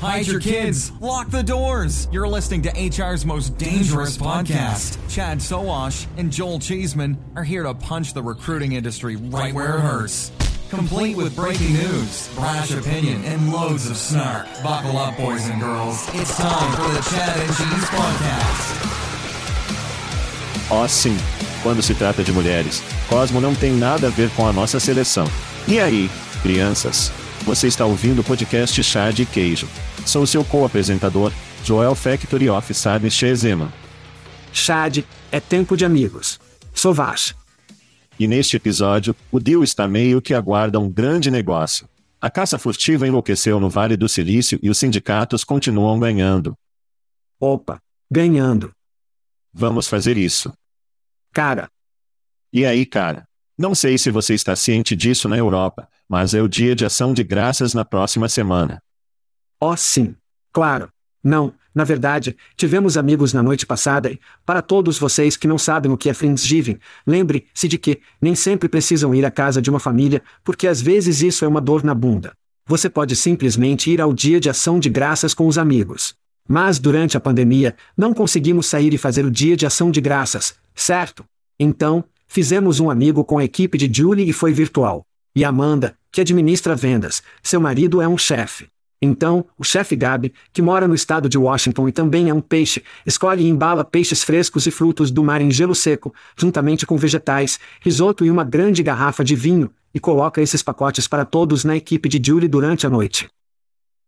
Hide your kids. Lock the doors. You're listening to HR's most dangerous podcast. Chad Soash and Joel Cheeseman are here to punch the recruiting industry right where it hurts. Complete with breaking news, brash opinion, and loads of snark. Buckle up, boys and girls. It's time for the Chad and Cheese Podcast. Oh, sim. Quando se trata de mulheres, Cosmo não tem nada a ver com a nossa seleção. E aí, crianças? Você está ouvindo o podcast Chá de Queijo. Sou seu co-apresentador, Joel Factory of Sadness Shezema. Chad, é tempo de amigos. Sovash. E neste episódio, o Dio está meio que aguarda um grande negócio. A caça furtiva enlouqueceu no Vale do Silício e os sindicatos continuam ganhando. Opa, ganhando. Vamos fazer isso. Cara. E aí, cara? Não sei se você está ciente disso na Europa, mas é o dia de ação de graças na próxima semana. Oh, sim. Claro. Não, na verdade, tivemos amigos na noite passada e, para todos vocês que não sabem o que é Friendsgiving, lembre-se de que nem sempre precisam ir à casa de uma família, porque às vezes isso é uma dor na bunda. Você pode simplesmente ir ao dia de ação de graças com os amigos. Mas durante a pandemia, não conseguimos sair e fazer o dia de ação de graças, certo? Então, Fizemos um amigo com a equipe de Julie e foi virtual. E Amanda, que administra vendas, seu marido é um chefe. Então, o chefe Gabi, que mora no estado de Washington e também é um peixe, escolhe e embala peixes frescos e frutos do mar em gelo seco, juntamente com vegetais, risoto e uma grande garrafa de vinho, e coloca esses pacotes para todos na equipe de Julie durante a noite.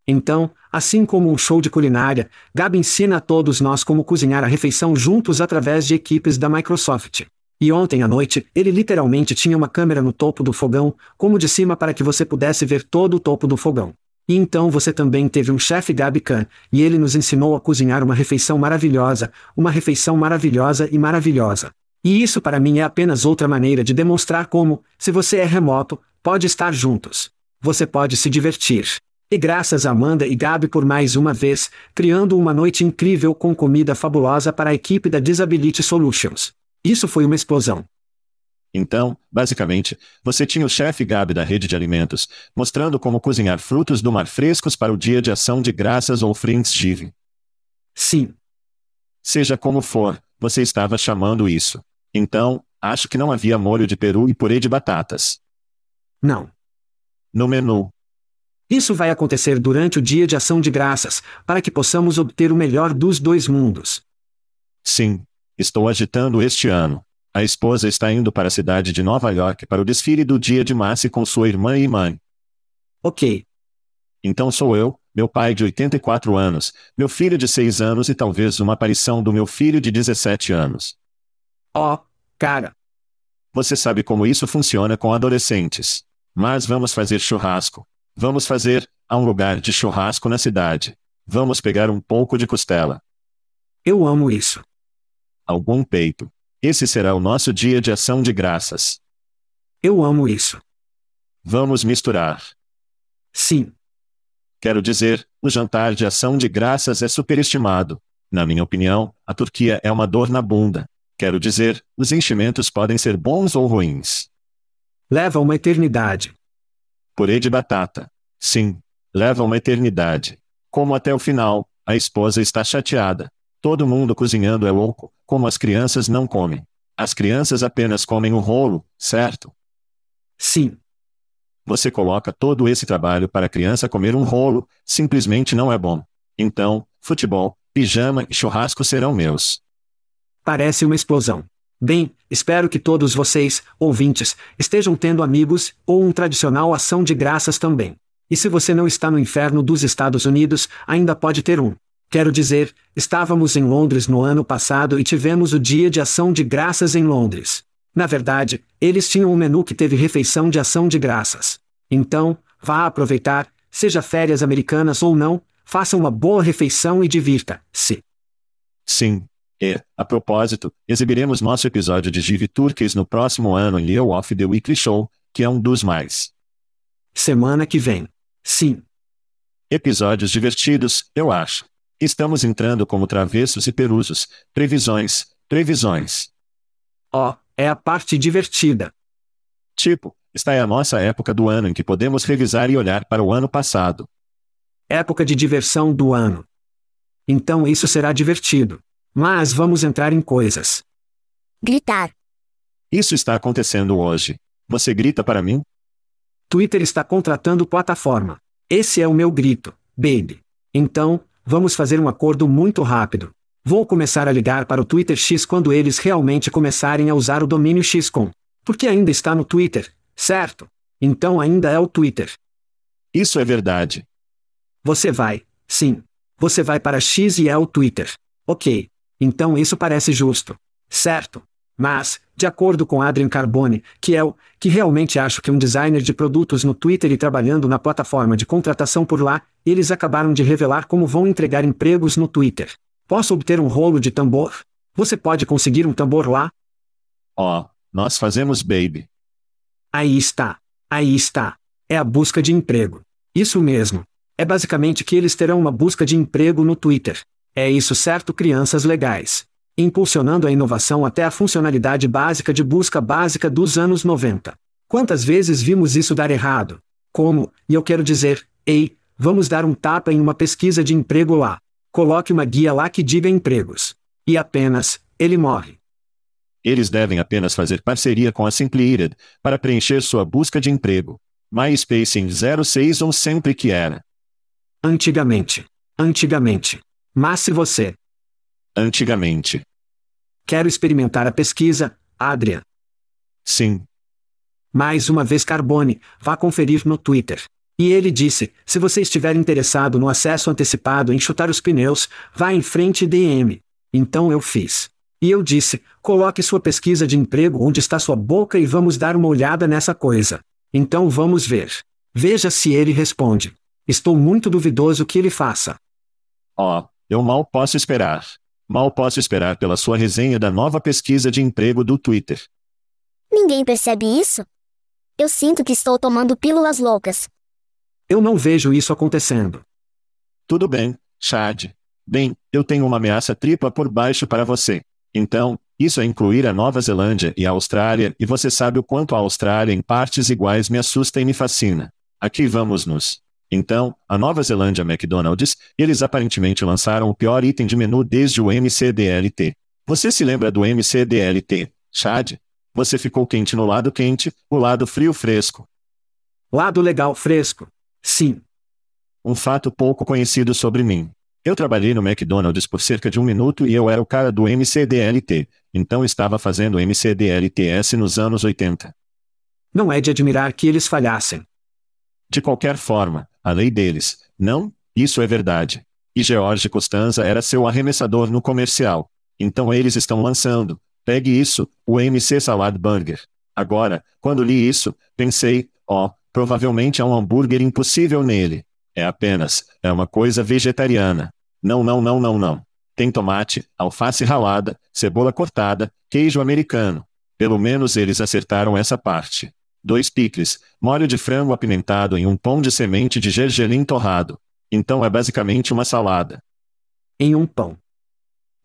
Então, assim como um show de culinária, Gabi ensina a todos nós como cozinhar a refeição juntos através de equipes da Microsoft. E ontem à noite, ele literalmente tinha uma câmera no topo do fogão, como de cima para que você pudesse ver todo o topo do fogão. E então você também teve um chefe Gabi Khan, e ele nos ensinou a cozinhar uma refeição maravilhosa, uma refeição maravilhosa e maravilhosa. E isso para mim é apenas outra maneira de demonstrar como, se você é remoto, pode estar juntos. Você pode se divertir. E graças a Amanda e Gabi por mais uma vez, criando uma noite incrível com comida fabulosa para a equipe da Disability Solutions. Isso foi uma explosão. Então, basicamente, você tinha o chefe Gabi da rede de alimentos, mostrando como cozinhar frutos do mar frescos para o dia de ação de graças ou Friendsgiving. Sim. Seja como for, você estava chamando isso. Então, acho que não havia molho de peru e purê de batatas. Não. No menu. Isso vai acontecer durante o dia de ação de graças, para que possamos obter o melhor dos dois mundos. Sim, Estou agitando este ano. A esposa está indo para a cidade de Nova York para o desfile do dia de Massey com sua irmã e mãe. Ok. Então sou eu, meu pai de 84 anos, meu filho de 6 anos e talvez uma aparição do meu filho de 17 anos. Oh, cara. Você sabe como isso funciona com adolescentes. Mas vamos fazer churrasco. Vamos fazer, há um lugar de churrasco na cidade. Vamos pegar um pouco de costela. Eu amo isso. Algum peito. Esse será o nosso dia de ação de graças. Eu amo isso. Vamos misturar. Sim. Quero dizer, o jantar de ação de graças é superestimado. Na minha opinião, a Turquia é uma dor na bunda. Quero dizer, os enchimentos podem ser bons ou ruins. Leva uma eternidade. Purê de batata. Sim, leva uma eternidade. Como até o final, a esposa está chateada. Todo mundo cozinhando é louco, como as crianças não comem. As crianças apenas comem o rolo, certo? Sim. Você coloca todo esse trabalho para a criança comer um rolo, simplesmente não é bom. Então, futebol, pijama e churrasco serão meus. Parece uma explosão. Bem, espero que todos vocês, ouvintes, estejam tendo amigos, ou um tradicional ação de graças também. E se você não está no inferno dos Estados Unidos, ainda pode ter um. Quero dizer, estávamos em Londres no ano passado e tivemos o Dia de Ação de Graças em Londres. Na verdade, eles tinham um menu que teve refeição de ação de graças. Então, vá aproveitar, seja férias americanas ou não, faça uma boa refeição e divirta-se. Sim. E, a propósito, exibiremos nosso episódio de Give Turkeys no próximo ano em Leo of the Weekly Show, que é um dos mais. Semana que vem. Sim. Episódios divertidos, eu acho. Estamos entrando como travessos e perusos. Previsões, previsões. Ó, oh, é a parte divertida. Tipo, está é a nossa época do ano em que podemos revisar e olhar para o ano passado. Época de diversão do ano. Então isso será divertido. Mas vamos entrar em coisas. Gritar. Isso está acontecendo hoje. Você grita para mim? Twitter está contratando plataforma. Esse é o meu grito, baby. Então, vamos fazer um acordo muito rápido. Vou começar a ligar para o Twitter X quando eles realmente começarem a usar o domínio XCOM. Porque ainda está no Twitter, certo? Então ainda é o Twitter. Isso é verdade. Você vai, sim. Você vai para X e é o Twitter. Ok. Então isso parece justo. Certo. Mas, de acordo com Adrian Carbone, que é o que realmente acho que um designer de produtos no Twitter e trabalhando na plataforma de contratação por lá, eles acabaram de revelar como vão entregar empregos no Twitter. Posso obter um rolo de tambor? Você pode conseguir um tambor lá? Ó, oh, nós fazemos baby. Aí está. Aí está. É a busca de emprego. Isso mesmo. É basicamente que eles terão uma busca de emprego no Twitter. É isso certo, crianças legais impulsionando a inovação até a funcionalidade básica de busca básica dos anos 90. Quantas vezes vimos isso dar errado? Como, e eu quero dizer, ei, vamos dar um tapa em uma pesquisa de emprego lá. Coloque uma guia lá que diga empregos. E apenas, ele morre. Eles devem apenas fazer parceria com a Simpleated para preencher sua busca de emprego. MySpace em 06 ou sempre que era. Antigamente. Antigamente. Mas se você, Antigamente. Quero experimentar a pesquisa, Adrian. Sim. Mais uma vez Carbone, vá conferir no Twitter. E ele disse: se você estiver interessado no acesso antecipado em chutar os pneus, vá em frente DM. Então eu fiz. E eu disse: coloque sua pesquisa de emprego onde está sua boca e vamos dar uma olhada nessa coisa. Então vamos ver. Veja se ele responde. Estou muito duvidoso que ele faça. Ó, oh, eu mal posso esperar. Mal posso esperar pela sua resenha da nova pesquisa de emprego do Twitter. Ninguém percebe isso? Eu sinto que estou tomando pílulas loucas. Eu não vejo isso acontecendo. Tudo bem, Chad. Bem, eu tenho uma ameaça tripla por baixo para você. Então, isso é incluir a Nova Zelândia e a Austrália, e você sabe o quanto a Austrália em partes iguais me assusta e me fascina. Aqui vamos nos. Então, a Nova Zelândia McDonald's, eles aparentemente lançaram o pior item de menu desde o MCDLT. Você se lembra do MCDLT, Chad? Você ficou quente no lado quente, o lado frio fresco. Lado legal fresco. Sim. Um fato pouco conhecido sobre mim. Eu trabalhei no McDonald's por cerca de um minuto e eu era o cara do MCDLT, então estava fazendo MCDLTS nos anos 80. Não é de admirar que eles falhassem. De qualquer forma, a lei deles. Não, isso é verdade. E George Costanza era seu arremessador no comercial. Então eles estão lançando. Pegue isso, o MC Salad Burger. Agora, quando li isso, pensei, ó, oh, provavelmente há um hambúrguer impossível nele. É apenas, é uma coisa vegetariana. Não, não, não, não, não. Tem tomate, alface ralada, cebola cortada, queijo americano. Pelo menos eles acertaram essa parte. Dois picles, molho de frango apimentado em um pão de semente de gergelim torrado. Então é basicamente uma salada. Em um pão.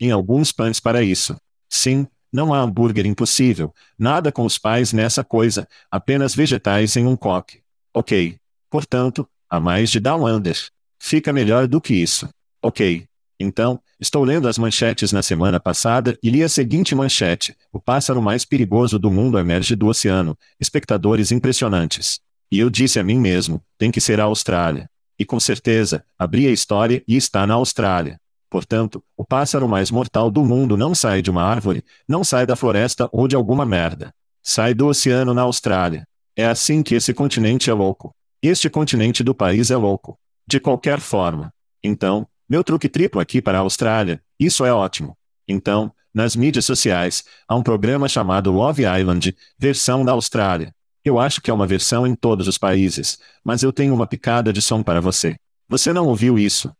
Em alguns pães para isso. Sim, não há hambúrguer impossível, nada com os pais nessa coisa, apenas vegetais em um coque. Ok. Portanto, há mais de Down Under. Fica melhor do que isso. Ok. Então, estou lendo as manchetes na semana passada e li a seguinte manchete: O pássaro mais perigoso do mundo emerge do oceano. Espectadores impressionantes. E eu disse a mim mesmo: tem que ser a Austrália. E com certeza, abri a história e está na Austrália. Portanto, o pássaro mais mortal do mundo não sai de uma árvore, não sai da floresta ou de alguma merda. Sai do oceano na Austrália. É assim que esse continente é louco. Este continente do país é louco. De qualquer forma. Então, meu truque triplo aqui para a Austrália, isso é ótimo. Então, nas mídias sociais, há um programa chamado Love Island, versão da Austrália. Eu acho que é uma versão em todos os países, mas eu tenho uma picada de som para você. Você não ouviu isso?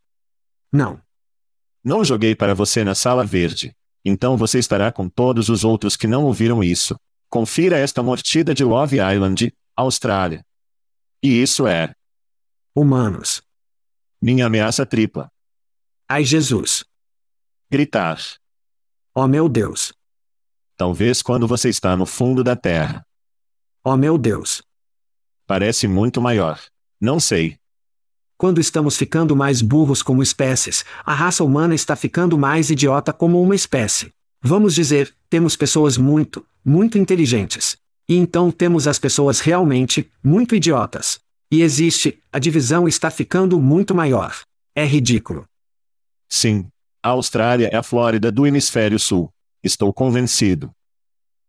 Não. Não joguei para você na sala verde. Então você estará com todos os outros que não ouviram isso. Confira esta mordida de Love Island, Austrália. E isso é. Humanos. Minha ameaça tripla. Ai Jesus. Gritar. Oh meu Deus. Talvez quando você está no fundo da terra. Oh meu Deus. Parece muito maior. Não sei. Quando estamos ficando mais burros como espécies, a raça humana está ficando mais idiota como uma espécie. Vamos dizer, temos pessoas muito, muito inteligentes. E então temos as pessoas realmente, muito idiotas. E existe, a divisão está ficando muito maior. É ridículo. Sim. A Austrália é a Flórida do hemisfério sul. Estou convencido.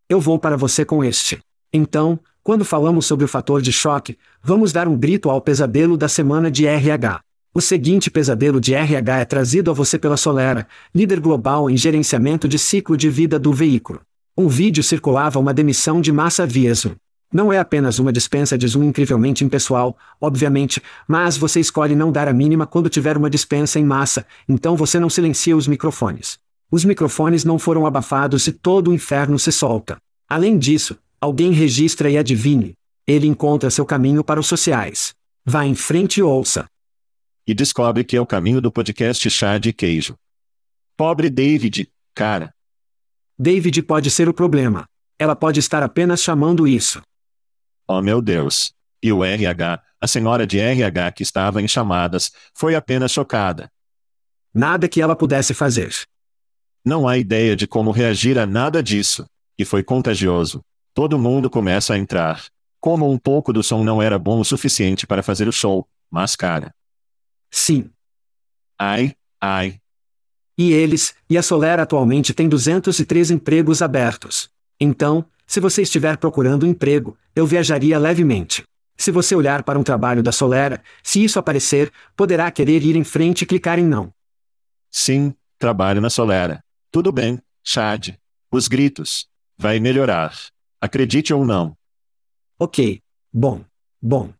Eu vou para você com este. Então, quando falamos sobre o fator de choque, vamos dar um grito ao pesadelo da semana de RH. O seguinte pesadelo de RH é trazido a você pela Solera, líder global em gerenciamento de ciclo de vida do veículo. Um vídeo circulava uma demissão de massa via Zoom. Não é apenas uma dispensa de Zoom incrivelmente impessoal, obviamente, mas você escolhe não dar a mínima quando tiver uma dispensa em massa, então você não silencia os microfones. Os microfones não foram abafados e todo o inferno se solta. Além disso, Alguém registra e adivinhe. Ele encontra seu caminho para os sociais. Vá em frente e ouça. E descobre que é o caminho do podcast Chá de Queijo. Pobre David, cara. David pode ser o problema. Ela pode estar apenas chamando isso. Oh meu Deus. E o RH, a senhora de RH que estava em chamadas, foi apenas chocada. Nada que ela pudesse fazer. Não há ideia de como reagir a nada disso. E foi contagioso. Todo mundo começa a entrar. Como um pouco do som não era bom o suficiente para fazer o show, mas cara. Sim. Ai, ai. E eles, e a Solera atualmente tem 203 empregos abertos. Então, se você estiver procurando um emprego, eu viajaria levemente. Se você olhar para um trabalho da Solera, se isso aparecer, poderá querer ir em frente e clicar em não. Sim, trabalho na Solera. Tudo bem, Chad. Os gritos. Vai melhorar. Acredite ou não. Ok. Bom. Bom.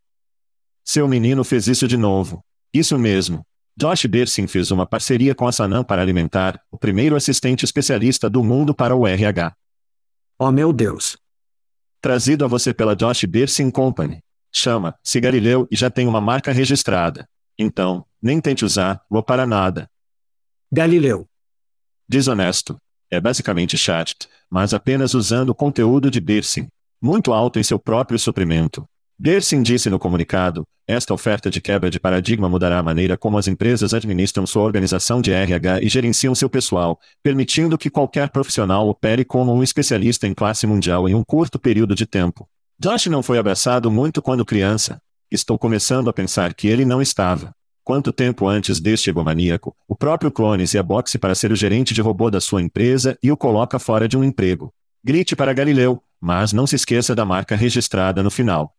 Seu menino fez isso de novo. Isso mesmo. Josh Bersin fez uma parceria com a Sanam para alimentar o primeiro assistente especialista do mundo para o RH. Oh meu Deus. Trazido a você pela Josh Bersin Company. Chama, se Galileu e já tem uma marca registrada. Então, nem tente usar-o para nada. Galileu. Desonesto. É basicamente chat, mas apenas usando o conteúdo de Bersin. Muito alto em seu próprio suprimento. Bersin disse no comunicado: esta oferta de quebra de paradigma mudará a maneira como as empresas administram sua organização de RH e gerenciam seu pessoal, permitindo que qualquer profissional opere como um especialista em classe mundial em um curto período de tempo. Josh não foi abraçado muito quando criança. Estou começando a pensar que ele não estava. Quanto tempo antes deste egomaníaco, o próprio clone se aboxe para ser o gerente de robô da sua empresa e o coloca fora de um emprego. Grite para Galileu, mas não se esqueça da marca registrada no final.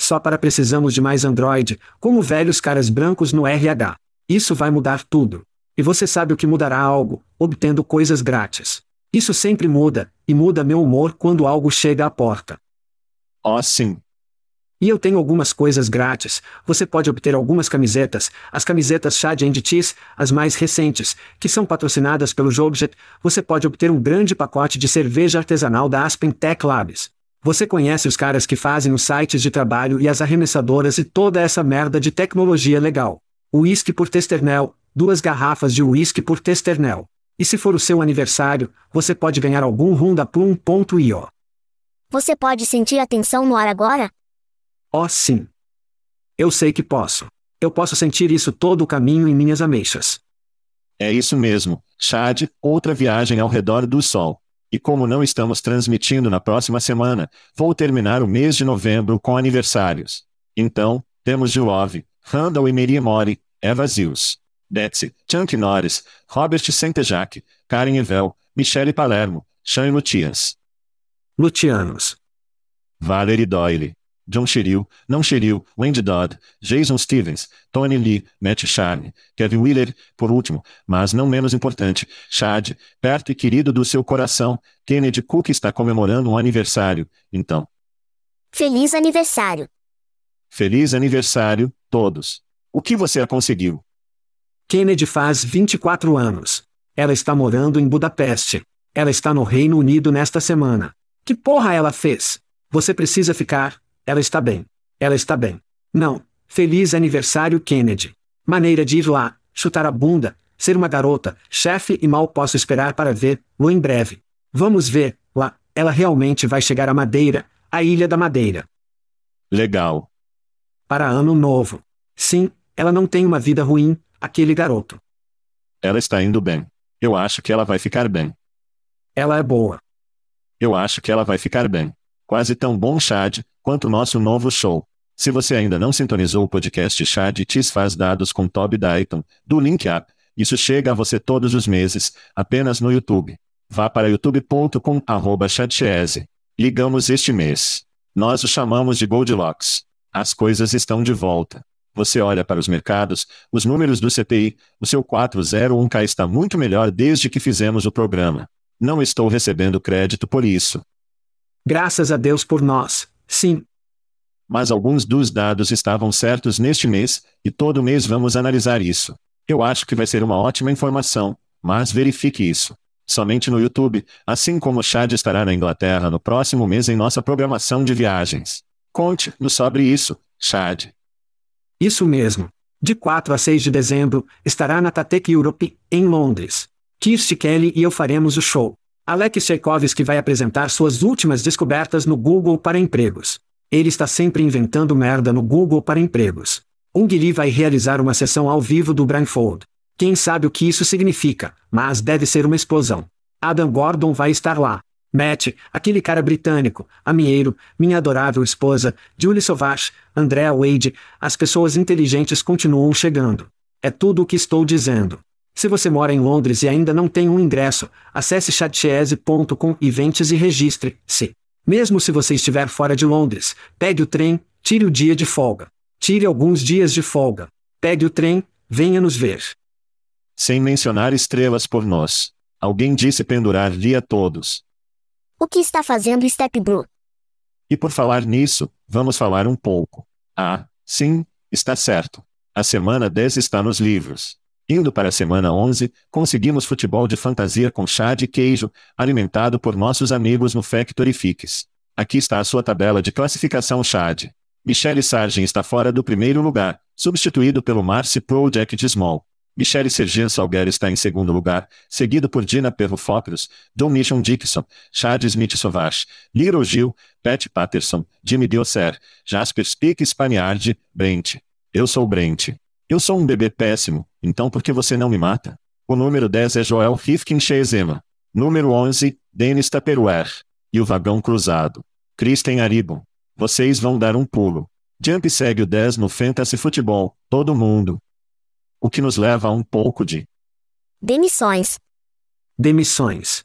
Só para precisamos de mais Android, como velhos caras brancos no RH. Isso vai mudar tudo. E você sabe o que mudará algo, obtendo coisas grátis. Isso sempre muda, e muda meu humor quando algo chega à porta. Oh sim. E eu tenho algumas coisas grátis. Você pode obter algumas camisetas, as camisetas Chad and Cheese, as mais recentes, que são patrocinadas pelo Jogjet. Você pode obter um grande pacote de cerveja artesanal da Aspen Tech Labs. Você conhece os caras que fazem os sites de trabalho e as arremessadoras e toda essa merda de tecnologia legal. Whisky por Testernel, duas garrafas de whisky por Testernel. E se for o seu aniversário, você pode ganhar algum rum da Plum.io. Você pode sentir a tensão no ar agora? Oh, sim. Eu sei que posso. Eu posso sentir isso todo o caminho em minhas ameixas. É isso mesmo, Chad, outra viagem ao redor do Sol. E como não estamos transmitindo na próxima semana, vou terminar o mês de novembro com aniversários. Então, temos Juove, Randall e Mary Mori, Eva Zils, Betsy, Chunk Norris, Robert Sentejac, Karen Evel, Michele Palermo, Shane Lutias. Lutianos. Valerie Doyle, John Shiryu, não Shiryu, Wendy Dodd, Jason Stevens, Tony Lee, Matt Charne, Kevin Wheeler, por último, mas não menos importante, Chad, perto e querido do seu coração, Kennedy Cook está comemorando um aniversário, então. Feliz aniversário. Feliz aniversário, todos. O que você conseguiu? Kennedy faz 24 anos. Ela está morando em Budapeste. Ela está no Reino Unido nesta semana. Que porra ela fez? Você precisa ficar, ela está bem. Ela está bem. Não. Feliz aniversário, Kennedy. Maneira de ir lá, chutar a bunda, ser uma garota, chefe e mal posso esperar para ver-lo em breve. Vamos ver, lá, ela realmente vai chegar à Madeira, a Ilha da Madeira. Legal. Para ano novo. Sim, ela não tem uma vida ruim, aquele garoto. Ela está indo bem. Eu acho que ela vai ficar bem. Ela é boa. Eu acho que ela vai ficar bem. Quase tão bom, Chad, quanto o nosso novo show. Se você ainda não sintonizou o podcast Chá de Tis faz dados com Toby Dayton, do Link isso chega a você todos os meses, apenas no YouTube. Vá para youtube.com Ligamos este mês. Nós o chamamos de Goldilocks. As coisas estão de volta. Você olha para os mercados, os números do CPI, o seu 401k está muito melhor desde que fizemos o programa. Não estou recebendo crédito por isso. Graças a Deus por nós, Sim. Mas alguns dos dados estavam certos neste mês, e todo mês vamos analisar isso. Eu acho que vai ser uma ótima informação, mas verifique isso. Somente no YouTube, assim como Chad estará na Inglaterra no próximo mês em nossa programação de viagens. Conte-nos sobre isso, Chad. Isso mesmo. De 4 a 6 de dezembro, estará na Tatec Europe, em Londres. Kirsty Kelly e eu faremos o show. Alex Tchaikovsky vai apresentar suas últimas descobertas no Google para empregos. Ele está sempre inventando merda no Google para empregos. Ung Lee vai realizar uma sessão ao vivo do Blindfold. Quem sabe o que isso significa, mas deve ser uma explosão. Adam Gordon vai estar lá. Matt, aquele cara britânico, amieiro, minha adorável esposa, Julie Sauvage, Andrea Wade, as pessoas inteligentes continuam chegando. É tudo o que estou dizendo. Se você mora em Londres e ainda não tem um ingresso, acesse chatchese.com eventos e registre-se. Mesmo se você estiver fora de Londres, pegue o trem, tire o dia de folga. Tire alguns dias de folga. Pegue o trem, venha nos ver. Sem mencionar estrelas por nós. Alguém disse pendurar-lhe a todos. O que está fazendo Step Bro? E por falar nisso, vamos falar um pouco. Ah, sim, está certo. A semana 10 está nos livros. Indo para a semana 11, conseguimos futebol de fantasia com chá de queijo, alimentado por nossos amigos no Factory Fix. Aqui está a sua tabela de classificação Chad. Michele Sargent está fora do primeiro lugar, substituído pelo Marcy Project Small. Michele Sergent Salguer está em segundo lugar, seguido por Dina Perro Focros, Mission Dixon, Chad Smith Sauvage, Little Gil, Pat Patterson, Jimmy Dioser, Jasper Speak Spaniard, Brent. Eu sou Brent. Eu sou um bebê péssimo, então por que você não me mata? O número 10 é Joel Rifkin Shezema. Número 11, Dennis Tupperware. E o vagão cruzado. Kristen Aribon. Vocês vão dar um pulo. Jump segue o 10 no Fantasy Futebol, todo mundo. O que nos leva a um pouco de demissões. Demissões.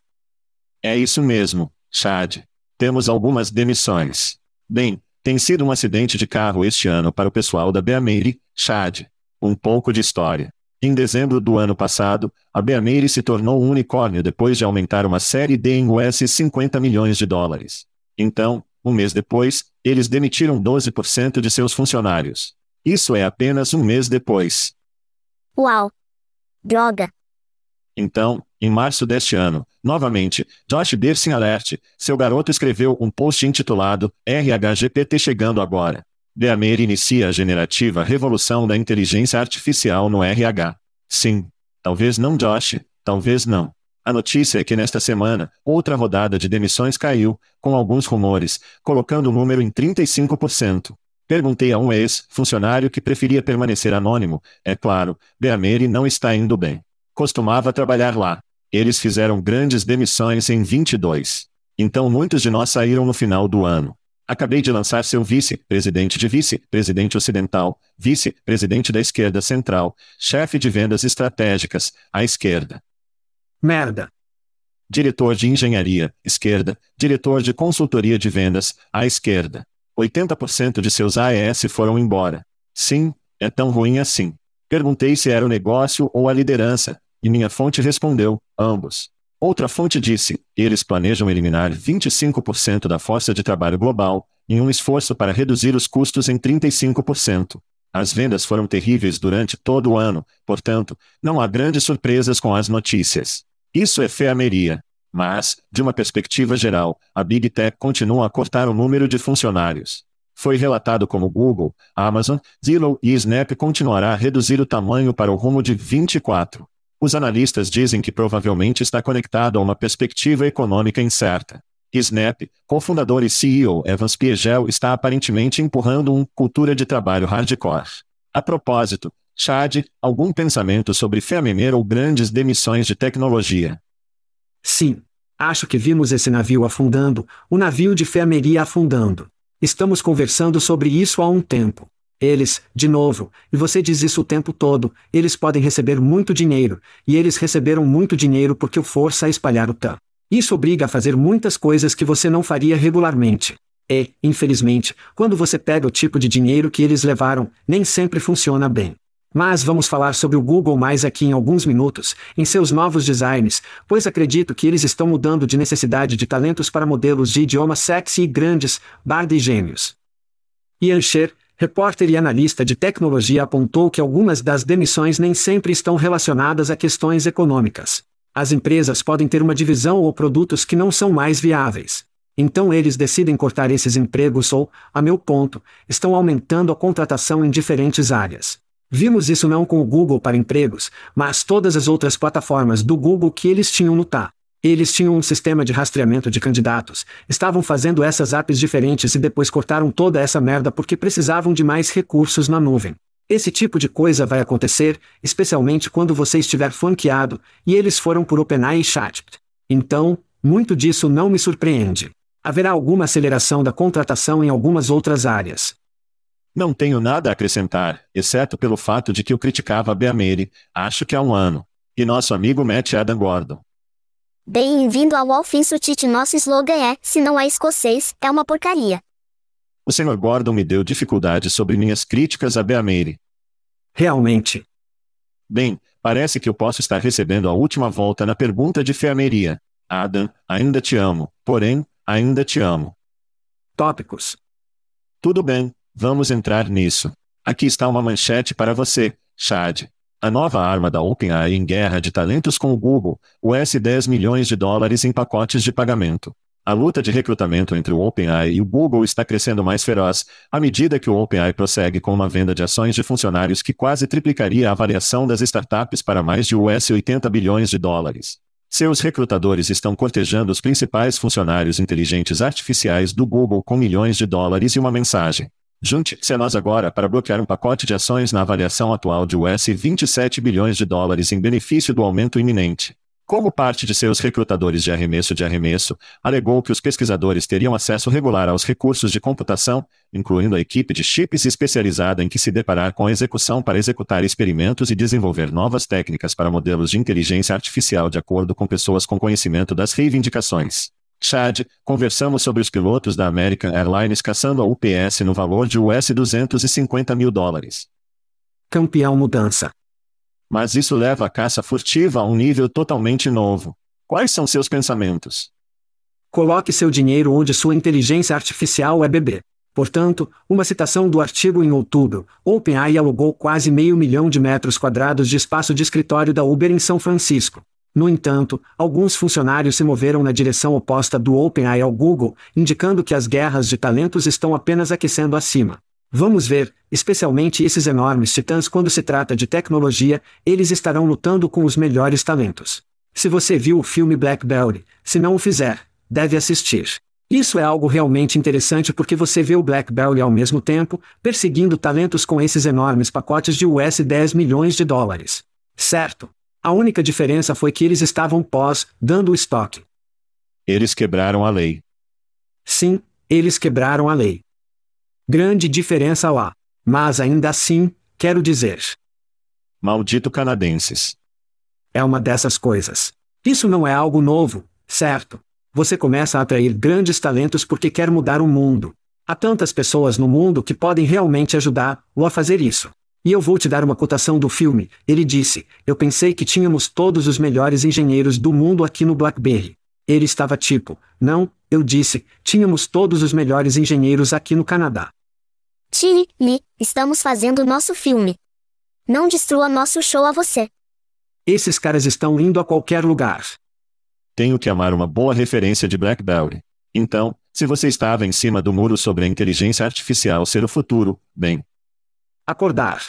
É isso mesmo, Chad. Temos algumas demissões. Bem, tem sido um acidente de carro este ano para o pessoal da Beameire, Chad. Um pouco de história. Em dezembro do ano passado, a Beameire se tornou um unicórnio depois de aumentar uma série D em US 50 milhões de dólares. Então, Um mês depois, eles demitiram 12% de seus funcionários. Isso é apenas um mês depois. Uau! Droga! Então, em março deste ano, novamente, Josh Dersin Alert, seu garoto escreveu um post intitulado RHGPT chegando agora. Deamer inicia a generativa revolução da inteligência artificial no RH. Sim. Talvez não Josh, talvez não. A notícia é que nesta semana, outra rodada de demissões caiu, com alguns rumores, colocando o número em 35%. Perguntei a um ex-funcionário que preferia permanecer anônimo. É claro, Beameri não está indo bem. Costumava trabalhar lá. Eles fizeram grandes demissões em 22. Então muitos de nós saíram no final do ano. Acabei de lançar seu vice-presidente de vice-presidente ocidental, vice-presidente da esquerda central, chefe de vendas estratégicas, à esquerda. Merda. Diretor de engenharia, esquerda, diretor de consultoria de vendas, à esquerda. 80% de seus AES foram embora. Sim, é tão ruim assim. Perguntei se era o negócio ou a liderança, e minha fonte respondeu: ambos. Outra fonte disse: eles planejam eliminar 25% da força de trabalho global, em um esforço para reduzir os custos em 35%. As vendas foram terríveis durante todo o ano, portanto, não há grandes surpresas com as notícias. Isso é feameria. Mas, de uma perspectiva geral, a Big Tech continua a cortar o número de funcionários. Foi relatado como Google, Amazon, Zillow e Snap continuará a reduzir o tamanho para o rumo de 24. Os analistas dizem que provavelmente está conectado a uma perspectiva econômica incerta. Snap, cofundador e CEO Evans Piegel está aparentemente empurrando uma cultura de trabalho hardcore. A propósito, Chad, algum pensamento sobre Fememer ou grandes demissões de tecnologia? Sim. Acho que vimos esse navio afundando, o navio de Femeria afundando. Estamos conversando sobre isso há um tempo. Eles, de novo, e você diz isso o tempo todo, eles podem receber muito dinheiro, e eles receberam muito dinheiro porque o força a espalhar o TAM. Isso obriga a fazer muitas coisas que você não faria regularmente. E, infelizmente, quando você pega o tipo de dinheiro que eles levaram, nem sempre funciona bem. Mas vamos falar sobre o Google mais aqui em alguns minutos, em seus novos designs, pois acredito que eles estão mudando de necessidade de talentos para modelos de idioma sexy e grandes, barda e gêmeos. Ian Sher, repórter e analista de tecnologia apontou que algumas das demissões nem sempre estão relacionadas a questões econômicas. As empresas podem ter uma divisão ou produtos que não são mais viáveis. Então eles decidem cortar esses empregos ou, a meu ponto, estão aumentando a contratação em diferentes áreas. Vimos isso não com o Google para empregos, mas todas as outras plataformas do Google que eles tinham no TA. Eles tinham um sistema de rastreamento de candidatos, estavam fazendo essas apps diferentes e depois cortaram toda essa merda porque precisavam de mais recursos na nuvem. Esse tipo de coisa vai acontecer, especialmente quando você estiver flanqueado, e eles foram por OpenAI e ChatGPT. Então, muito disso não me surpreende. Haverá alguma aceleração da contratação em algumas outras áreas. Não tenho nada a acrescentar, exceto pelo fato de que eu criticava a Beamere, acho que há um ano. E nosso amigo Matt Adam Gordon. Bem-vindo ao Alfinsutit. Nosso slogan é: se não é escocês, é uma porcaria. O Sr. Gordon me deu dificuldades sobre minhas críticas a Beamere. Realmente. Bem, parece que eu posso estar recebendo a última volta na pergunta de feameria. Adam, ainda te amo, porém, ainda te amo. Tópicos. Tudo bem, vamos entrar nisso. Aqui está uma manchete para você, Chad. A nova arma da OpenAI em guerra de talentos com o Google, US 10 milhões de dólares em pacotes de pagamento. A luta de recrutamento entre o OpenAI e o Google está crescendo mais feroz, à medida que o OpenAI prossegue com uma venda de ações de funcionários que quase triplicaria a avaliação das startups para mais de US 80 bilhões de dólares. Seus recrutadores estão cortejando os principais funcionários inteligentes artificiais do Google com milhões de dólares e uma mensagem. Junte-se a nós agora para bloquear um pacote de ações na avaliação atual de US 27 bilhões de dólares em benefício do aumento iminente. Como parte de seus recrutadores de arremesso de arremesso, alegou que os pesquisadores teriam acesso regular aos recursos de computação, incluindo a equipe de chips especializada em que se deparar com a execução para executar experimentos e desenvolver novas técnicas para modelos de inteligência artificial de acordo com pessoas com conhecimento das reivindicações. Chad, conversamos sobre os pilotos da American Airlines caçando a UPS no valor de US 250 mil dólares. Campeão mudança. Mas isso leva a caça furtiva a um nível totalmente novo. Quais são seus pensamentos? Coloque seu dinheiro onde sua inteligência artificial é bebê. Portanto, uma citação do artigo em outubro, OpenAI alugou quase meio milhão de metros quadrados de espaço de escritório da Uber em São Francisco. No entanto, alguns funcionários se moveram na direção oposta do OpenAI ao Google, indicando que as guerras de talentos estão apenas aquecendo acima. Vamos ver, especialmente esses enormes titãs quando se trata de tecnologia, eles estarão lutando com os melhores talentos. Se você viu o filme Blackberry, se não o fizer, deve assistir. Isso é algo realmente interessante porque você vê o BlackBerry ao mesmo tempo, perseguindo talentos com esses enormes pacotes de US 10 milhões de dólares. Certo. A única diferença foi que eles estavam pós, dando o estoque. Eles quebraram a lei. Sim, eles quebraram a lei. Grande diferença lá. Mas ainda assim, quero dizer. Maldito canadenses. É uma dessas coisas. Isso não é algo novo, certo? você começa a atrair grandes talentos porque quer mudar o mundo. Há tantas pessoas no mundo que podem realmente ajudar-o a fazer isso. E eu vou te dar uma cotação do filme. Ele disse: Eu pensei que tínhamos todos os melhores engenheiros do mundo aqui no Blackberry. Ele estava tipo: Não, eu disse, tínhamos todos os melhores engenheiros aqui no Canadá. Tire, Lee, estamos fazendo nosso filme. Não destrua nosso show a você. Esses caras estão indo a qualquer lugar. Tenho que amar uma boa referência de BlackBerry. Então, se você estava em cima do muro sobre a inteligência artificial ser o futuro, bem. Acordar.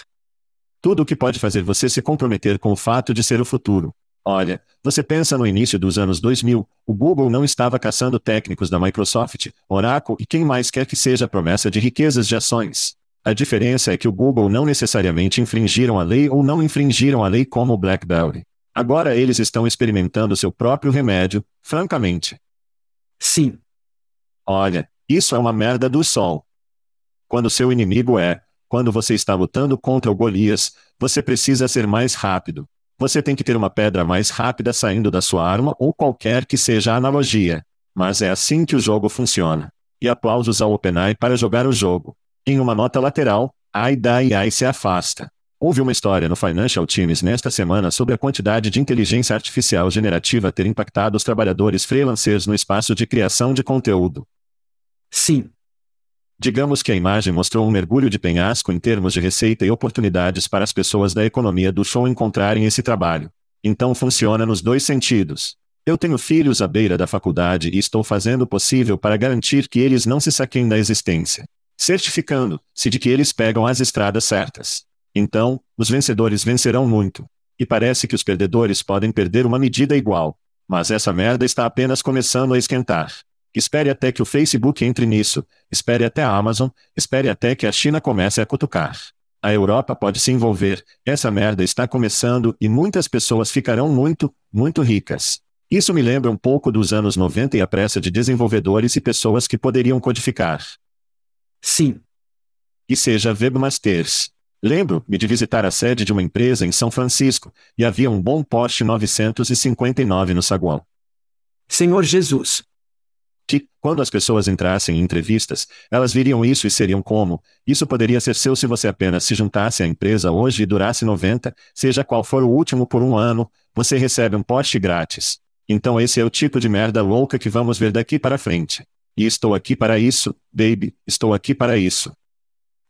Tudo o que pode fazer você se comprometer com o fato de ser o futuro. Olha, você pensa no início dos anos 2000, o Google não estava caçando técnicos da Microsoft, Oracle e quem mais quer que seja a promessa de riquezas de ações. A diferença é que o Google não necessariamente infringiram a lei ou não infringiram a lei como o BlackBerry. Agora eles estão experimentando seu próprio remédio, francamente. Sim. Olha, isso é uma merda do sol. Quando seu inimigo é, quando você está lutando contra o Golias, você precisa ser mais rápido. Você tem que ter uma pedra mais rápida saindo da sua arma ou qualquer que seja a analogia. Mas é assim que o jogo funciona. E aplausos ao OpenAI para jogar o jogo. Em uma nota lateral, AI da AI se afasta. Houve uma história no Financial Times nesta semana sobre a quantidade de inteligência artificial generativa ter impactado os trabalhadores freelancers no espaço de criação de conteúdo. Sim. Digamos que a imagem mostrou um mergulho de penhasco em termos de receita e oportunidades para as pessoas da economia do show encontrarem esse trabalho. Então funciona nos dois sentidos. Eu tenho filhos à beira da faculdade e estou fazendo o possível para garantir que eles não se saquem da existência. Certificando-se de que eles pegam as estradas certas. Então, os vencedores vencerão muito. E parece que os perdedores podem perder uma medida igual. Mas essa merda está apenas começando a esquentar. Espere até que o Facebook entre nisso, espere até a Amazon, espere até que a China comece a cutucar. A Europa pode se envolver, essa merda está começando e muitas pessoas ficarão muito, muito ricas. Isso me lembra um pouco dos anos 90 e a pressa de desenvolvedores e pessoas que poderiam codificar. Sim. E seja webmasters. Lembro-me de visitar a sede de uma empresa em São Francisco, e havia um bom Porsche 959 no saguão. Senhor Jesus. Que, quando as pessoas entrassem em entrevistas, elas viriam isso e seriam como: isso poderia ser seu se você apenas se juntasse à empresa hoje e durasse 90, seja qual for o último por um ano, você recebe um Porsche grátis. Então esse é o tipo de merda louca que vamos ver daqui para frente. E estou aqui para isso, baby, estou aqui para isso.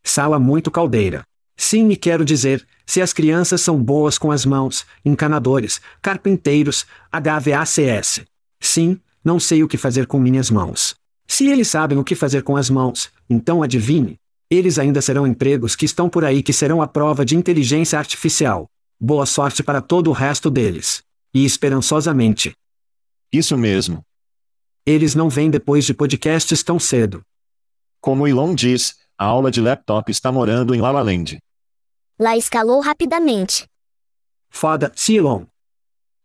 Sala muito caldeira. Sim, e quero dizer, se as crianças são boas com as mãos, encanadores, carpinteiros, HVACS. Sim, não sei o que fazer com minhas mãos. Se eles sabem o que fazer com as mãos, então adivinhe. Eles ainda serão empregos que estão por aí que serão a prova de inteligência artificial. Boa sorte para todo o resto deles. E esperançosamente. Isso mesmo. Eles não vêm depois de podcasts tão cedo. Como Elon diz, a aula de laptop está morando em La La Land. Lá escalou rapidamente. Foda, Silon.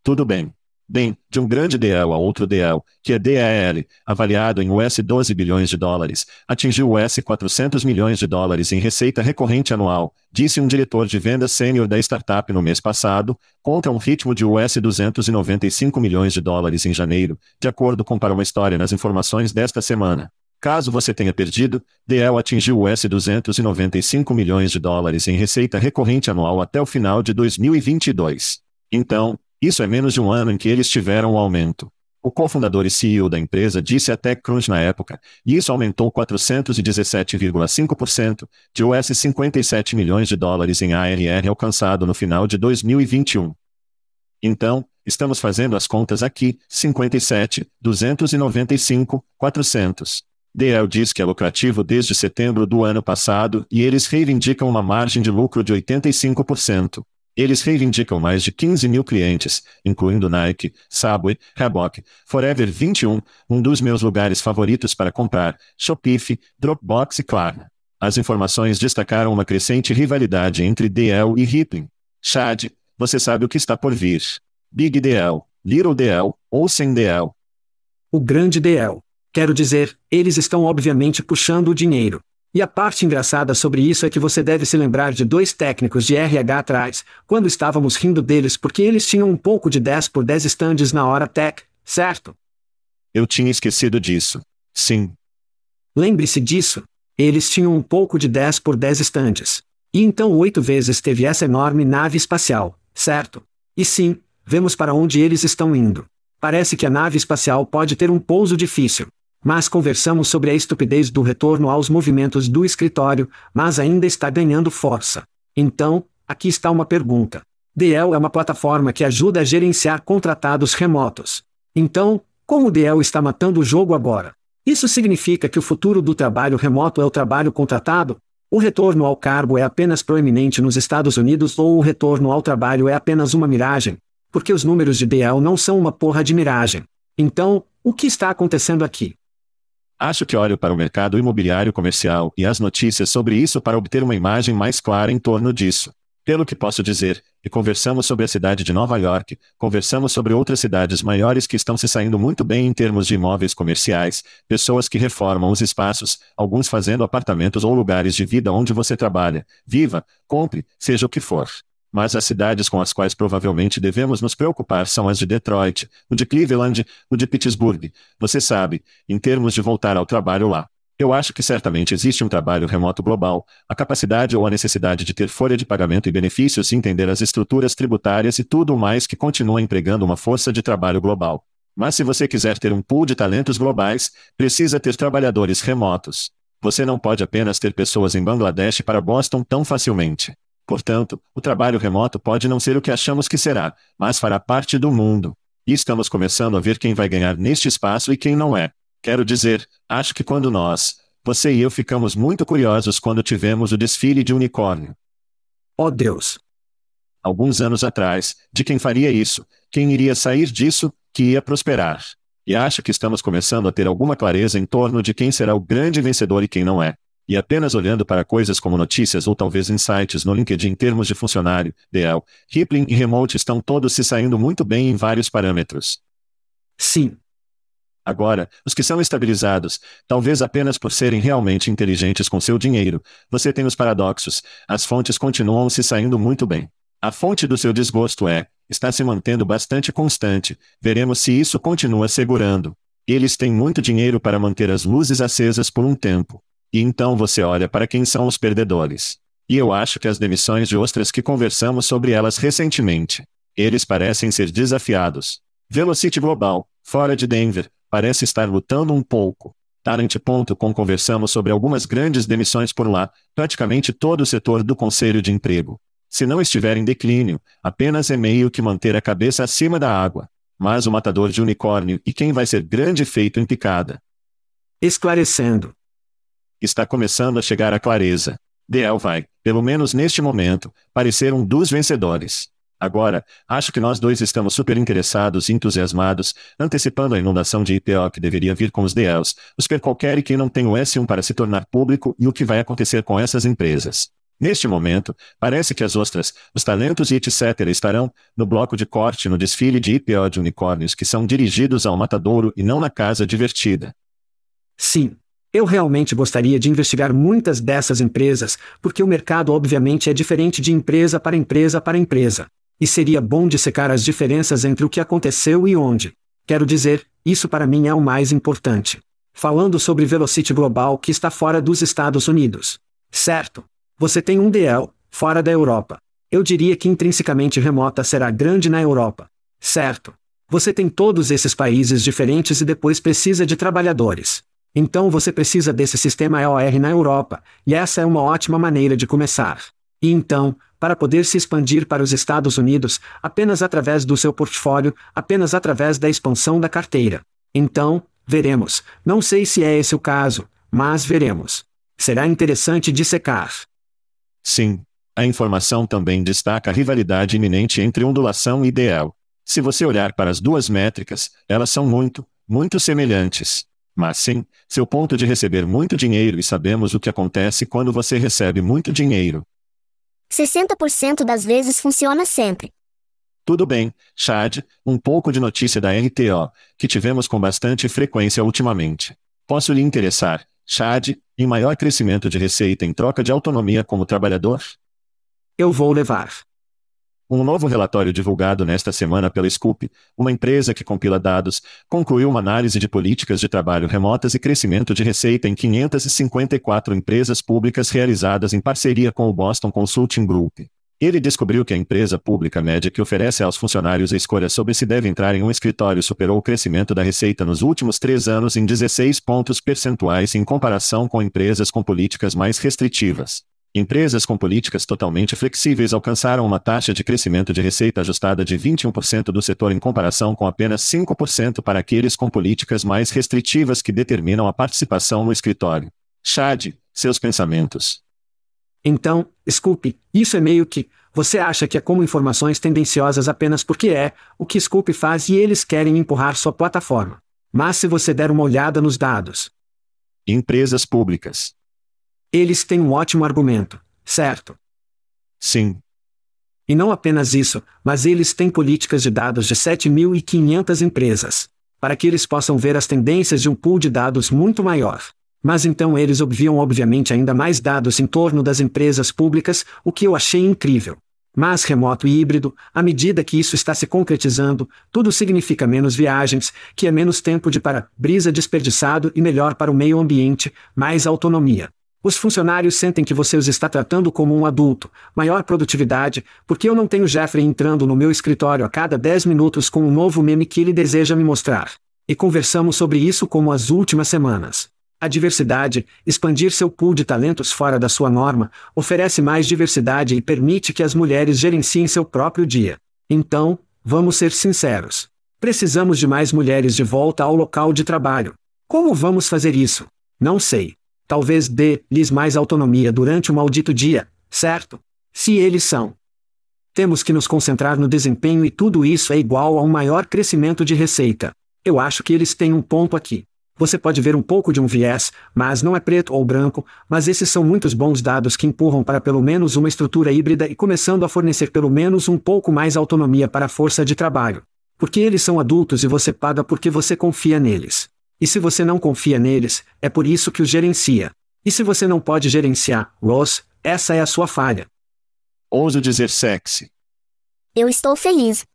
Tudo bem. Bem, de um grande DL a outro DL, que é DEL, avaliado em US 12 bilhões de dólares, atingiu US 400 milhões de dólares em receita recorrente anual, disse um diretor de vendas sênior da startup no mês passado, contra um ritmo de US 295 milhões de dólares em janeiro, de acordo com para uma história nas informações desta semana. Caso você tenha perdido, DL atingiu US 295 milhões de dólares em receita recorrente anual até o final de 2022. Então, isso é menos de um ano em que eles tiveram um aumento. O cofundador e CEO da empresa disse a TechCrunch na época, e isso aumentou 417,5% de US 57 milhões de dólares em ARR alcançado no final de 2021. Então, estamos fazendo as contas aqui, 57, 295, 400. DL diz que é lucrativo desde setembro do ano passado e eles reivindicam uma margem de lucro de 85%. Eles reivindicam mais de 15 mil clientes, incluindo Nike, Subway, Reebok, Forever 21, um dos meus lugares favoritos para comprar, Shopify, Dropbox e Klarna. As informações destacaram uma crescente rivalidade entre DL e Rippling. Chad, você sabe o que está por vir. Big DL, Little DL, ou sem DL. O grande DL. Quero dizer, eles estão obviamente puxando o dinheiro. E a parte engraçada sobre isso é que você deve se lembrar de dois técnicos de RH atrás, quando estávamos rindo deles porque eles tinham um pouco de 10 por 10 estandes na hora tech, certo? Eu tinha esquecido disso. Sim. Lembre-se disso. Eles tinham um pouco de 10 por 10 estandes. E então oito vezes teve essa enorme nave espacial, certo? E sim, vemos para onde eles estão indo. Parece que a nave espacial pode ter um pouso difícil. Mas conversamos sobre a estupidez do retorno aos movimentos do escritório, mas ainda está ganhando força. Então, aqui está uma pergunta. DL é uma plataforma que ajuda a gerenciar contratados remotos. Então, como o DL está matando o jogo agora? Isso significa que o futuro do trabalho remoto é o trabalho contratado? O retorno ao cargo é apenas proeminente nos Estados Unidos ou o retorno ao trabalho é apenas uma miragem? Porque os números de DL não são uma porra de miragem. Então, o que está acontecendo aqui? Acho que olho para o mercado imobiliário comercial e as notícias sobre isso para obter uma imagem mais clara em torno disso. Pelo que posso dizer, e conversamos sobre a cidade de Nova York, conversamos sobre outras cidades maiores que estão se saindo muito bem em termos de imóveis comerciais, pessoas que reformam os espaços, alguns fazendo apartamentos ou lugares de vida onde você trabalha, viva, compre, seja o que for. Mas as cidades com as quais provavelmente devemos nos preocupar são as de Detroit, o de Cleveland, o de Pittsburgh. Você sabe, em termos de voltar ao trabalho lá. Eu acho que certamente existe um trabalho remoto global, a capacidade ou a necessidade de ter folha de pagamento e benefícios e entender as estruturas tributárias e tudo mais que continua empregando uma força de trabalho global. Mas se você quiser ter um pool de talentos globais, precisa ter trabalhadores remotos. Você não pode apenas ter pessoas em Bangladesh para Boston tão facilmente. Portanto, o trabalho remoto pode não ser o que achamos que será, mas fará parte do mundo. E estamos começando a ver quem vai ganhar neste espaço e quem não é. Quero dizer, acho que quando nós, você e eu ficamos muito curiosos quando tivemos o desfile de unicórnio. Oh Deus! Alguns anos atrás, de quem faria isso, quem iria sair disso, que ia prosperar. E acho que estamos começando a ter alguma clareza em torno de quem será o grande vencedor e quem não é. E apenas olhando para coisas como notícias ou talvez insights no LinkedIn em termos de funcionário, DL, Rippling e Remote estão todos se saindo muito bem em vários parâmetros. Sim. Agora, os que são estabilizados, talvez apenas por serem realmente inteligentes com seu dinheiro, você tem os paradoxos, as fontes continuam se saindo muito bem. A fonte do seu desgosto é, está se mantendo bastante constante, veremos se isso continua segurando. Eles têm muito dinheiro para manter as luzes acesas por um tempo. E então você olha para quem são os perdedores. E eu acho que as demissões de ostras que conversamos sobre elas recentemente. Eles parecem ser desafiados. Velocity Global, fora de Denver, parece estar lutando um pouco. Tarant.com conversamos sobre algumas grandes demissões por lá, praticamente todo o setor do conselho de emprego. Se não estiver em declínio, apenas é meio que manter a cabeça acima da água. Mas o matador de unicórnio e quem vai ser grande feito em picada. Esclarecendo. Está começando a chegar a clareza. DL vai, pelo menos neste momento, parecer um dos vencedores. Agora, acho que nós dois estamos super interessados e entusiasmados, antecipando a inundação de IPO que deveria vir com os DLs, os per qualquer e que não tem o S1 para se tornar público e o que vai acontecer com essas empresas. Neste momento, parece que as ostras, os talentos e etc. estarão no bloco de corte no desfile de IPO de unicórnios que são dirigidos ao matadouro e não na casa divertida. Sim, eu realmente gostaria de investigar muitas dessas empresas, porque o mercado obviamente é diferente de empresa para empresa para empresa. E seria bom dissecar as diferenças entre o que aconteceu e onde. Quero dizer, isso para mim é o mais importante. Falando sobre Velocity Global que está fora dos Estados Unidos. Certo. Você tem um DL, fora da Europa. Eu diria que intrinsecamente remota será grande na Europa. Certo. Você tem todos esses países diferentes e depois precisa de trabalhadores. Então você precisa desse sistema EOR na Europa, e essa é uma ótima maneira de começar. E então, para poder se expandir para os Estados Unidos, apenas através do seu portfólio, apenas através da expansão da carteira. Então, veremos. Não sei se é esse o caso, mas veremos. Será interessante dissecar. Sim. A informação também destaca a rivalidade iminente entre ondulação e DL. Se você olhar para as duas métricas, elas são muito, muito semelhantes. Mas sim, seu ponto de receber muito dinheiro e sabemos o que acontece quando você recebe muito dinheiro. 60% das vezes funciona sempre. Tudo bem, Chad, um pouco de notícia da RTO, que tivemos com bastante frequência ultimamente. Posso lhe interessar, Chad, em maior crescimento de receita em troca de autonomia como trabalhador? Eu vou levar. Um novo relatório divulgado nesta semana pela Scoop, uma empresa que compila dados, concluiu uma análise de políticas de trabalho remotas e crescimento de receita em 554 empresas públicas realizadas em parceria com o Boston Consulting Group. Ele descobriu que a empresa pública média que oferece aos funcionários a escolha sobre se deve entrar em um escritório superou o crescimento da receita nos últimos três anos em 16 pontos percentuais em comparação com empresas com políticas mais restritivas. Empresas com políticas totalmente flexíveis alcançaram uma taxa de crescimento de receita ajustada de 21% do setor em comparação com apenas 5% para aqueles com políticas mais restritivas que determinam a participação no escritório. Chad, seus pensamentos. Então, Scoop, isso é meio que. Você acha que é como informações tendenciosas apenas porque é o que Scoop faz e eles querem empurrar sua plataforma. Mas se você der uma olhada nos dados. Empresas públicas. Eles têm um ótimo argumento, certo? Sim. E não apenas isso, mas eles têm políticas de dados de 7.500 empresas, para que eles possam ver as tendências de um pool de dados muito maior. Mas então eles obviam obviamente ainda mais dados em torno das empresas públicas, o que eu achei incrível. Mas remoto e híbrido, à medida que isso está se concretizando, tudo significa menos viagens, que é menos tempo de para brisa desperdiçado e melhor para o meio ambiente, mais autonomia. Os funcionários sentem que você os está tratando como um adulto, maior produtividade, porque eu não tenho Jeffrey entrando no meu escritório a cada 10 minutos com um novo meme que ele deseja me mostrar. E conversamos sobre isso como as últimas semanas. A diversidade, expandir seu pool de talentos fora da sua norma, oferece mais diversidade e permite que as mulheres gerenciem seu próprio dia. Então, vamos ser sinceros. Precisamos de mais mulheres de volta ao local de trabalho. Como vamos fazer isso? Não sei. Talvez dê-lhes mais autonomia durante o maldito dia, certo? Se eles são. Temos que nos concentrar no desempenho e tudo isso é igual a um maior crescimento de receita. Eu acho que eles têm um ponto aqui. Você pode ver um pouco de um viés, mas não é preto ou branco, mas esses são muitos bons dados que empurram para pelo menos uma estrutura híbrida e começando a fornecer pelo menos um pouco mais autonomia para a força de trabalho. Porque eles são adultos e você paga porque você confia neles. E se você não confia neles, é por isso que os gerencia. E se você não pode gerenciar, Ross, essa é a sua falha. Ouso dizer sexy. Eu estou feliz.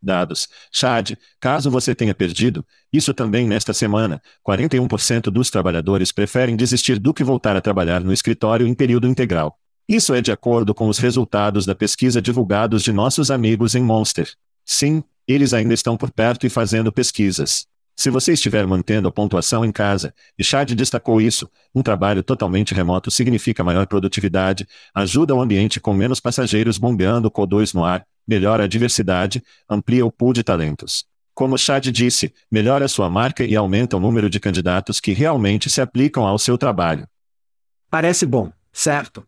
Dados. Chad, caso você tenha perdido, isso também nesta semana, 41% dos trabalhadores preferem desistir do que voltar a trabalhar no escritório em período integral. Isso é de acordo com os resultados da pesquisa divulgados de nossos amigos em Monster. Sim, eles ainda estão por perto e fazendo pesquisas. Se você estiver mantendo a pontuação em casa, e Chad destacou isso, um trabalho totalmente remoto significa maior produtividade, ajuda o ambiente com menos passageiros bombeando CO2 no ar, melhora a diversidade, amplia o pool de talentos. Como Chad disse, melhora sua marca e aumenta o número de candidatos que realmente se aplicam ao seu trabalho. Parece bom, certo?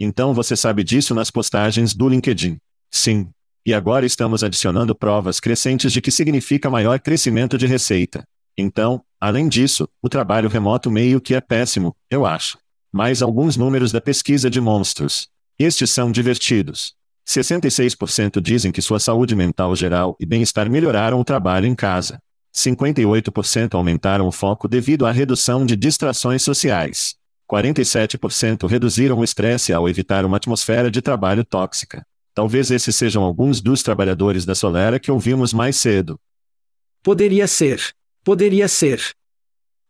Então você sabe disso nas postagens do LinkedIn. Sim, e agora estamos adicionando provas crescentes de que significa maior crescimento de receita. Então, além disso, o trabalho remoto meio que é péssimo, eu acho. Mais alguns números da pesquisa de monstros. Estes são divertidos. 66% dizem que sua saúde mental geral e bem-estar melhoraram o trabalho em casa. 58% aumentaram o foco devido à redução de distrações sociais. 47% reduziram o estresse ao evitar uma atmosfera de trabalho tóxica. Talvez esses sejam alguns dos trabalhadores da Solera que ouvimos mais cedo. Poderia ser. Poderia ser.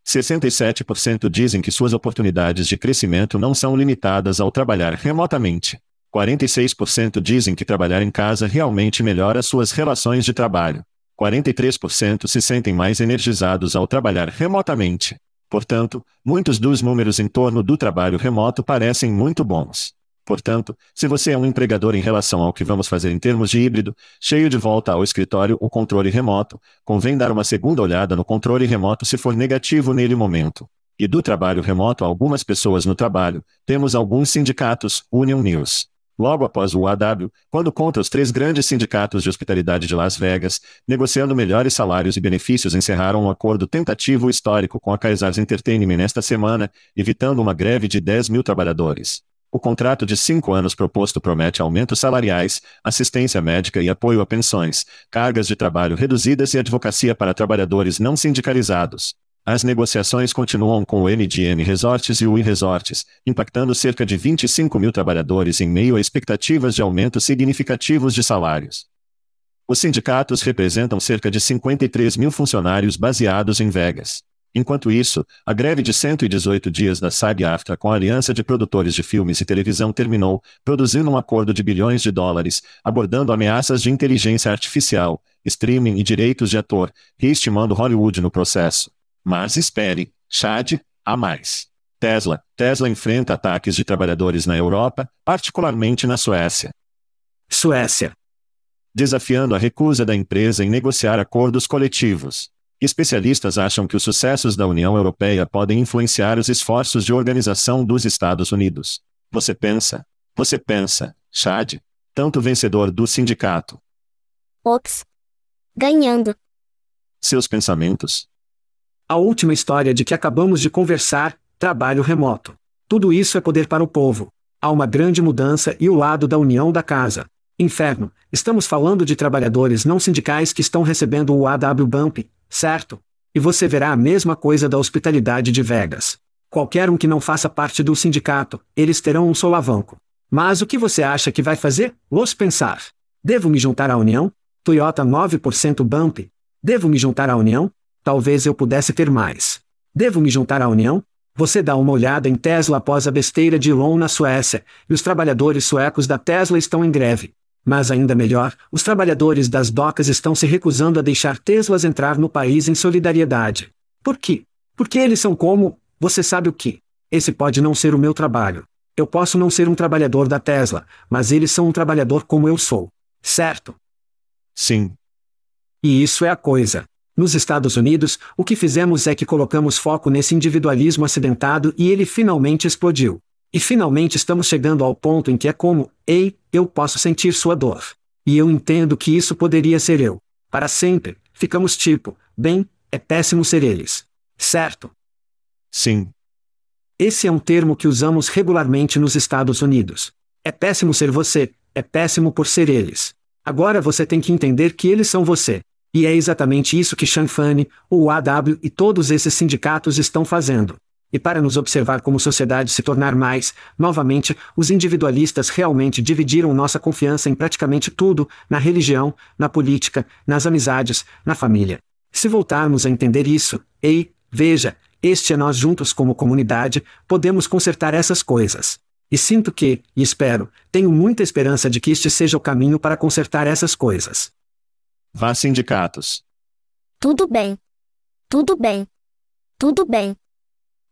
67% dizem que suas oportunidades de crescimento não são limitadas ao trabalhar remotamente. 46% dizem que trabalhar em casa realmente melhora suas relações de trabalho. 43% se sentem mais energizados ao trabalhar remotamente. Portanto, muitos dos números em torno do trabalho remoto parecem muito bons. Portanto, se você é um empregador em relação ao que vamos fazer em termos de híbrido, cheio de volta ao escritório ou controle remoto, convém dar uma segunda olhada no controle remoto se for negativo nele momento. E do trabalho remoto a algumas pessoas no trabalho, temos alguns sindicatos, Union News. Logo após o AW, quando conta os três grandes sindicatos de hospitalidade de Las Vegas, negociando melhores salários e benefícios, encerraram um acordo tentativo histórico com a Caesars Entertainment nesta semana, evitando uma greve de 10 mil trabalhadores. O contrato de cinco anos proposto promete aumentos salariais, assistência médica e apoio a pensões, cargas de trabalho reduzidas e advocacia para trabalhadores não sindicalizados. As negociações continuam com o NDM Resorts e o I-Resorts, impactando cerca de 25 mil trabalhadores em meio a expectativas de aumentos significativos de salários. Os sindicatos representam cerca de 53 mil funcionários baseados em Vegas. Enquanto isso, a greve de 118 dias da SAG-AFTRA com a Aliança de Produtores de Filmes e Televisão terminou, produzindo um acordo de bilhões de dólares, abordando ameaças de inteligência artificial, streaming e direitos de ator, reestimando Hollywood no processo. Mas espere, Chad, há mais. Tesla. Tesla enfrenta ataques de trabalhadores na Europa, particularmente na Suécia. Suécia. Desafiando a recusa da empresa em negociar acordos coletivos. Especialistas acham que os sucessos da União Europeia podem influenciar os esforços de organização dos Estados Unidos. Você pensa? Você pensa, Chad? Tanto vencedor do sindicato. Ops. Ganhando. Seus pensamentos? A última história de que acabamos de conversar, trabalho remoto. Tudo isso é poder para o povo. Há uma grande mudança e o lado da união da casa. Inferno, estamos falando de trabalhadores não sindicais que estão recebendo o AW Bump, certo? E você verá a mesma coisa da hospitalidade de Vegas. Qualquer um que não faça parte do sindicato, eles terão um solavanco. Mas o que você acha que vai fazer? Los pensar. Devo me juntar à União? Toyota 9% Bump. Devo me juntar à União? Talvez eu pudesse ter mais. Devo me juntar à União? Você dá uma olhada em Tesla após a besteira de Elon na Suécia, e os trabalhadores suecos da Tesla estão em greve. Mas ainda melhor, os trabalhadores das docas estão se recusando a deixar Teslas entrar no país em solidariedade. Por quê? Porque eles são como, você sabe o que? Esse pode não ser o meu trabalho. Eu posso não ser um trabalhador da Tesla, mas eles são um trabalhador como eu sou. Certo? Sim. E isso é a coisa. Nos Estados Unidos, o que fizemos é que colocamos foco nesse individualismo acidentado e ele finalmente explodiu. E finalmente estamos chegando ao ponto em que é como, ei, eu posso sentir sua dor. E eu entendo que isso poderia ser eu. Para sempre, ficamos tipo, bem, é péssimo ser eles. Certo? Sim. Esse é um termo que usamos regularmente nos Estados Unidos. É péssimo ser você, é péssimo por ser eles. Agora você tem que entender que eles são você. E é exatamente isso que Shanfani, o AW e todos esses sindicatos estão fazendo. E para nos observar como sociedade se tornar mais, novamente, os individualistas realmente dividiram nossa confiança em praticamente tudo, na religião, na política, nas amizades, na família. Se voltarmos a entender isso, ei, veja, este é nós juntos como comunidade, podemos consertar essas coisas. E sinto que, e espero, tenho muita esperança de que este seja o caminho para consertar essas coisas. Vá sindicatos. Tudo bem. Tudo bem. Tudo bem.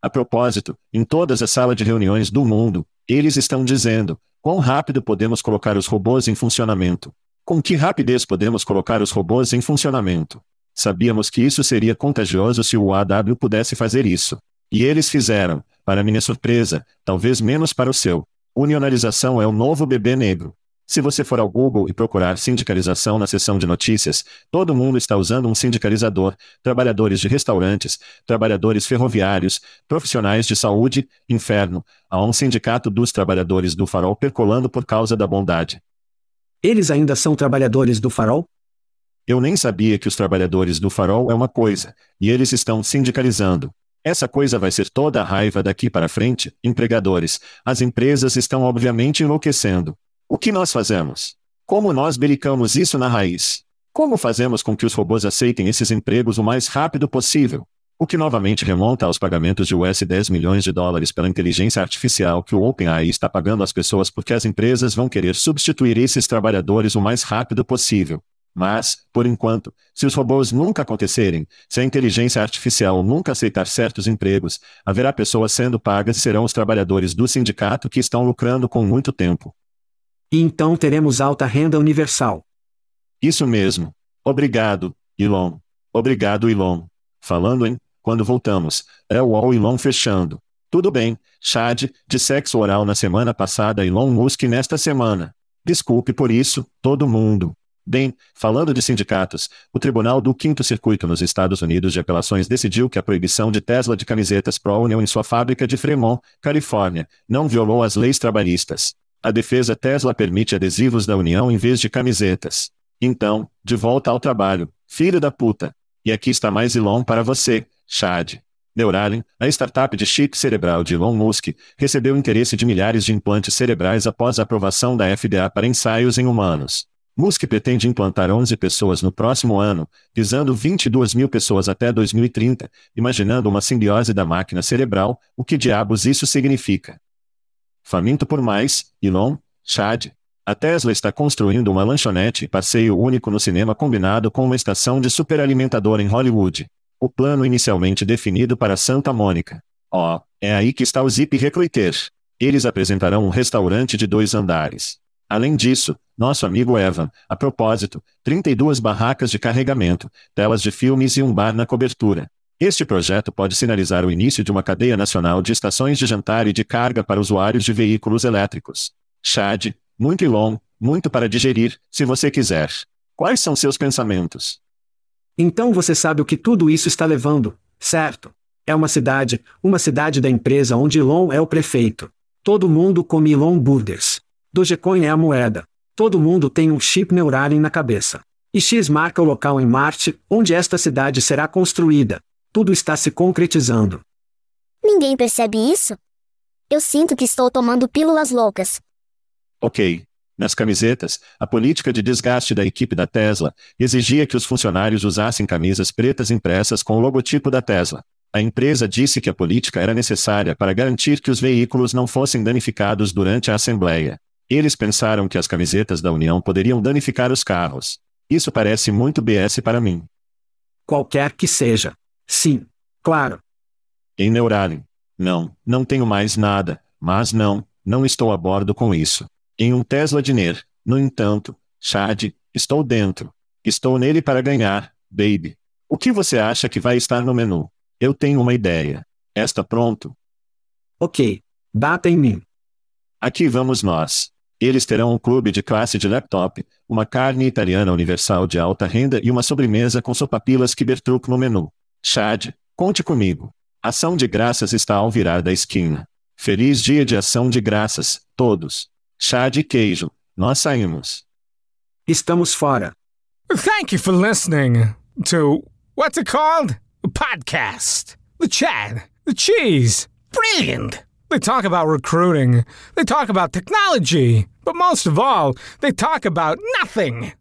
A propósito, em todas as salas de reuniões do mundo, eles estão dizendo: quão rápido podemos colocar os robôs em funcionamento? Com que rapidez podemos colocar os robôs em funcionamento? Sabíamos que isso seria contagioso se o AW pudesse fazer isso. E eles fizeram, para minha surpresa, talvez menos para o seu. Unionalização é o novo bebê negro. Se você for ao Google e procurar sindicalização na seção de notícias, todo mundo está usando um sindicalizador, trabalhadores de restaurantes, trabalhadores ferroviários, profissionais de saúde, inferno, há um sindicato dos trabalhadores do farol percolando por causa da bondade. Eles ainda são trabalhadores do farol? Eu nem sabia que os trabalhadores do farol é uma coisa, e eles estão sindicalizando. Essa coisa vai ser toda a raiva daqui para frente, empregadores. As empresas estão obviamente enlouquecendo. O que nós fazemos? Como nós belicamos isso na raiz? Como fazemos com que os robôs aceitem esses empregos o mais rápido possível? O que novamente remonta aos pagamentos de US 10 milhões de dólares pela inteligência artificial que o OpenAI está pagando às pessoas porque as empresas vão querer substituir esses trabalhadores o mais rápido possível. Mas, por enquanto, se os robôs nunca acontecerem, se a inteligência artificial nunca aceitar certos empregos, haverá pessoas sendo pagas e serão os trabalhadores do sindicato que estão lucrando com muito tempo. E então teremos alta renda universal. Isso mesmo. Obrigado, Elon. Obrigado, Elon. Falando em, quando voltamos, é o All Elon fechando. Tudo bem, Chad, de sexo oral na semana passada Elon Musk nesta semana. Desculpe por isso, todo mundo. Bem, falando de sindicatos, o Tribunal do Quinto Circuito nos Estados Unidos de Apelações decidiu que a proibição de Tesla de camisetas Pro-Union em sua fábrica de Fremont, Califórnia, não violou as leis trabalhistas. A defesa Tesla permite adesivos da União em vez de camisetas. Então, de volta ao trabalho, filho da puta. E aqui está mais Elon para você, Chad. Neuralink, a startup de chip cerebral de Elon Musk, recebeu interesse de milhares de implantes cerebrais após a aprovação da FDA para ensaios em humanos. Musk pretende implantar 11 pessoas no próximo ano, visando 22 mil pessoas até 2030, imaginando uma simbiose da máquina cerebral, o que diabos isso significa? Faminto por mais, Elon, Chad. A Tesla está construindo uma lanchonete e passeio único no cinema combinado com uma estação de superalimentador em Hollywood. O plano inicialmente definido para Santa Mônica. Ó, oh, é aí que está o Zip Recruiter. Eles apresentarão um restaurante de dois andares. Além disso, nosso amigo Evan, a propósito, 32 barracas de carregamento, telas de filmes e um bar na cobertura. Este projeto pode sinalizar o início de uma cadeia nacional de estações de jantar e de carga para usuários de veículos elétricos. Chad, muito Elon, muito para digerir, se você quiser. Quais são seus pensamentos? Então você sabe o que tudo isso está levando, certo? É uma cidade, uma cidade da empresa onde Elon é o prefeito. Todo mundo come Elon Burgers. Dogecoin é a moeda. Todo mundo tem um chip Neuralink na cabeça. E X marca o local em Marte, onde esta cidade será construída. Tudo está se concretizando. Ninguém percebe isso? Eu sinto que estou tomando pílulas loucas. Ok, nas camisetas, a política de desgaste da equipe da Tesla exigia que os funcionários usassem camisas pretas impressas com o logotipo da Tesla. A empresa disse que a política era necessária para garantir que os veículos não fossem danificados durante a assembleia. Eles pensaram que as camisetas da União poderiam danificar os carros. Isso parece muito BS para mim. Qualquer que seja. Sim, claro. Em Neuralink. Não, não tenho mais nada, mas não, não estou a bordo com isso. Em um Tesla Diner, no entanto, Chad, estou dentro. Estou nele para ganhar, baby. O que você acha que vai estar no menu? Eu tenho uma ideia. Está pronto? Ok. Bata em mim. Aqui vamos nós. Eles terão um clube de classe de laptop, uma carne italiana universal de alta renda e uma sobremesa com sopapilas Kibertruck no menu. Chad, conte comigo. Ação de graças está ao virar da esquina. Feliz dia de ação de graças, todos. Chá de queijo. Nós saímos. Estamos fora. Thank you for listening to what's it called? A podcast. The chat. The cheese. Brilliant. They talk about recruiting. They talk about technology. But most of all, they talk about nothing.